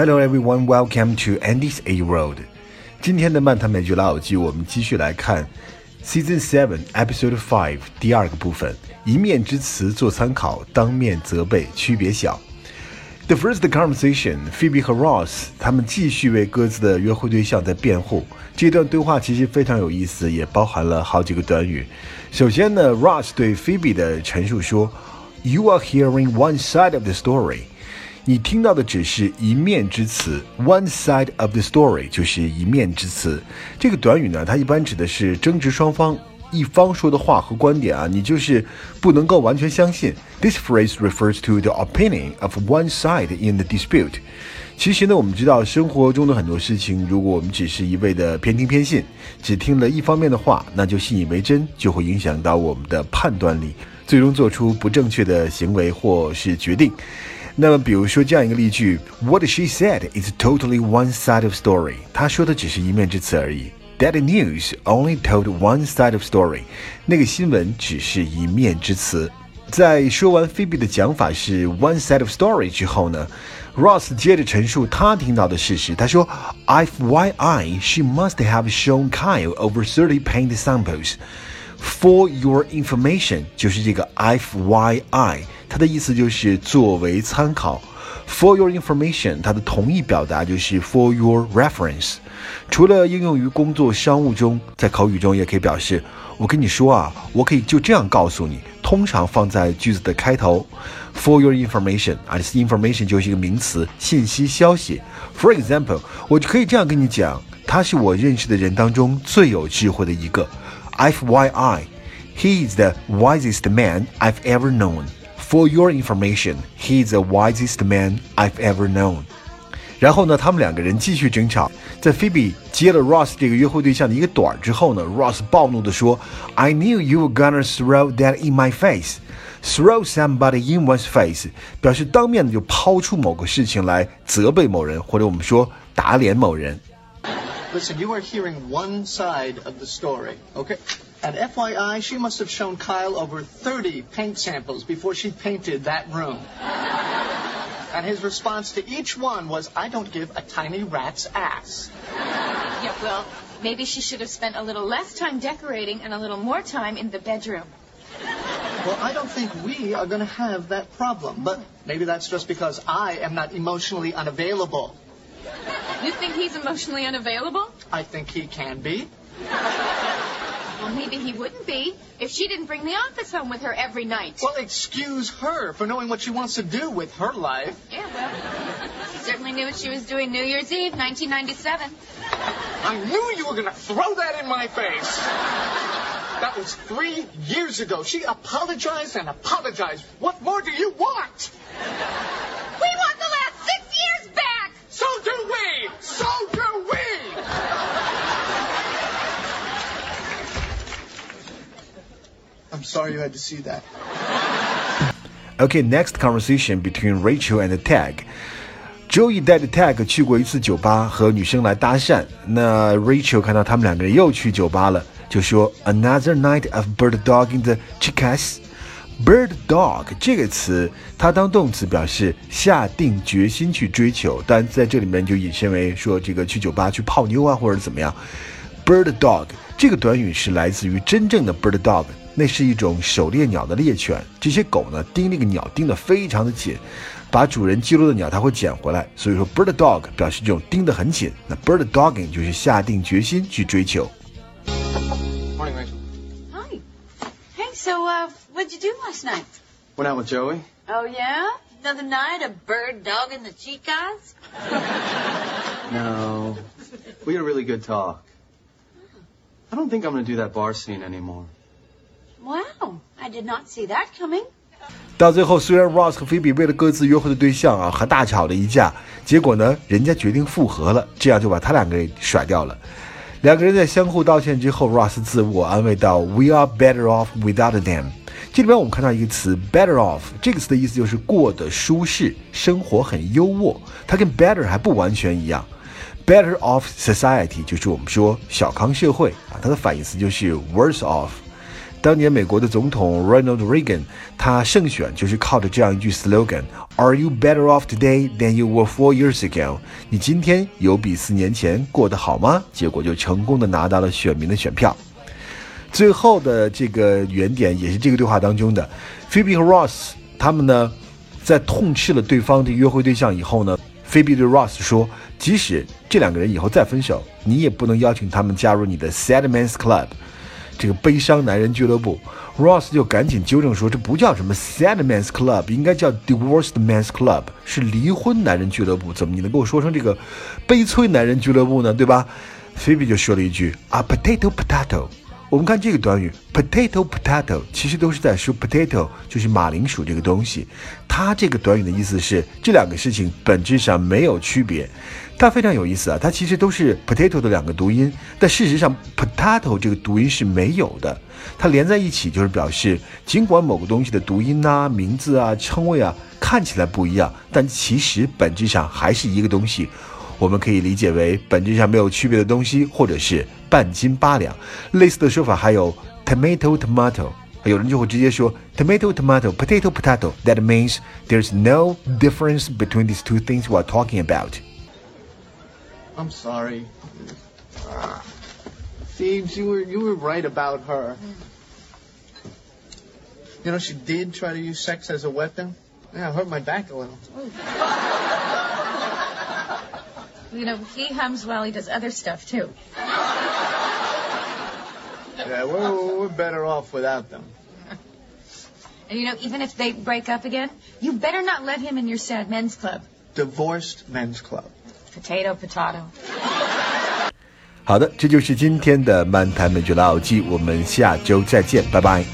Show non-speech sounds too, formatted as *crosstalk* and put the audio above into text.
Hello everyone, welcome to Andy's A Road。今天的漫谈美剧老友记，我们继续来看 Season Seven Episode Five 第二个部分。一面之词做参考，当面责备区别小。The first conversation, Phoebe 和 Ross 他们继续为各自的约会对象在辩护。这段对话其实非常有意思，也包含了好几个短语。首先呢，Ross 对 Phoebe 的陈述说：“You are hearing one side of the story。” 你听到的只是一面之词，one side of the story 就是一面之词。这个短语呢，它一般指的是争执双方一方说的话和观点啊，你就是不能够完全相信。This phrase refers to the opinion of one side in the dispute。其实呢，我们知道生活中的很多事情，如果我们只是一味的偏听偏信，只听了一方面的话，那就信以为真，就会影响到我们的判断力，最终做出不正确的行为或是决定。那么，比如说这样一个例句：What she said is totally one side of story。她说的只是一面之词而已。That news only told one side of story。那个新闻只是一面之词。在说完 Phoebe 的讲法是 one side of story 之后呢，Ross 接着陈述他听到的事实。他说：“FYI, she must have shown Kyle over thirty paint samples. For your information，就是这个 FYI。” 它的意思就是作为参考，for your information，它的同义表达就是 for your reference。除了应用于工作商务中，在口语中也可以表示我跟你说啊，我可以就这样告诉你。通常放在句子的开头，for your information，啊，information 就是一个名词，信息、消息。For example，我就可以这样跟你讲，他是我认识的人当中最有智慧的一个。FYI，he is the wisest man I've ever known。For your information, he's the wisest man I've ever known。然后呢，他们两个人继续争吵。在 Phoebe 接了 Ross 这个约会对象的一个短之后呢，Ross 暴怒地说：“I knew you were gonna throw that in my face. Throw somebody in one's face，表示当面的就抛出某个事情来责备某人，或者我们说打脸某人。” Listen, you are hearing one side of the story, okay? And FYI, she must have shown Kyle over 30 paint samples before she painted that room. and his response to each one was, I don't give a tiny rat's ass. Yeah, well, maybe she should have spent a little less time decorating and a little more time in the bedroom. Well, I don't think we are going to have that problem, but maybe that's just because I am not emotionally unavailable. You think he's emotionally unavailable? I think he can be. Well, maybe he wouldn't be if she didn't bring the office home with her every night. Well, excuse her for knowing what she wants to do with her life. Yeah, well, she certainly knew what she was doing New Year's Eve, 1997. I knew you were going to throw that in my face. That was three years ago. She apologized and apologized. What more do you want? sorry you had to see that. Okay, next conversation between Rachel and Tag. Joey 带着 Tag 去过一次酒吧，和女生来搭讪。那 Rachel 看到他们两个人又去酒吧了，就说 Another night of bird dogging the chicas。Bird dog 这个词，它当动词表示下定决心去追求，但在这里面就引申为说这个去酒吧去泡妞啊，或者怎么样。Bird dog 这个短语是来自于真正的 bird dog。 那是一种狩猎鸟的猎犬，这些狗呢盯那个鸟盯得非常的紧，把主人击落的鸟它会捡回来，所以说 bird dog 表示这种盯得很紧。那 bird dogging 就是下定决心去追求。Morning, Rachel. Hi. Hey, so, uh, what'd you do last night? Went out with Joey. Oh, yeah? Another night of bird dogging the chicas? No. We had a really good talk. I don't think I'm gonna do that bar scene anymore. Did not see that coming. 到最后，虽然 Ross 和 Phoebe 为了各自约会的对象啊，还大吵了一架，结果呢，人家决定复合了，这样就把他两个给甩掉了。两个人在相互道歉之后，Ross 自我安慰道：“We are better off without them。”这里边我们看到一个词 “better off”，这个词的意思就是过得舒适，生活很优渥。它跟 better 还不完全一样。Better off society 就是我们说小康社会啊，它的反义词就是 worse off。当年美国的总统 Ronald Reagan 他胜选就是靠着这样一句 slogan：“Are you better off today than you were four years ago？” 你今天有比四年前过得好吗？结果就成功的拿到了选民的选票。最后的这个原点也是这个对话当中的，Phoebe 和 Ross 他们呢，在痛斥了对方的约会对象以后呢，Phoebe 对 Ross 说，即使这两个人以后再分手，你也不能邀请他们加入你的 Sad Man's Club，这个悲伤男人俱乐部。Ross 就赶紧纠正说，这不叫什么 Sad Man's Club，应该叫 Divorced Man's Club，是离婚男人俱乐部。怎么你能给我说成这个悲催男人俱乐部呢？对吧？Phoebe 就说了一句啊，Potato Potato。我们看这个短语 potato potato，其实都是在说 potato，就是马铃薯这个东西。它这个短语的意思是这两个事情本质上没有区别。它非常有意思啊，它其实都是 potato 的两个读音，但事实上 potato 这个读音是没有的。它连在一起就是表示，尽管某个东西的读音啊、名字啊、称谓啊看起来不一样，但其实本质上还是一个东西。我们可以理解为本质上没有区别的东西，或者是半斤八两。类似的说法还有 tomato tomato，有人就会直接说 tomato tomato potato potato。That means there's no difference between these two things we're talking about. I'm sorry. Pheebs, you were you were right about her. You know, she did try to use sex as a weapon. Yeah, it hurt my back a little. *laughs* You know, he hums while he does other stuff, too. Yeah, we're, we're better off without them. And you know, even if they break up again, you better not let him in your sad men's club. Divorced men's club. Potato, potato. *laughs* 好的，这就是今天的漫谈美剧老友记，我们下周再见，拜拜。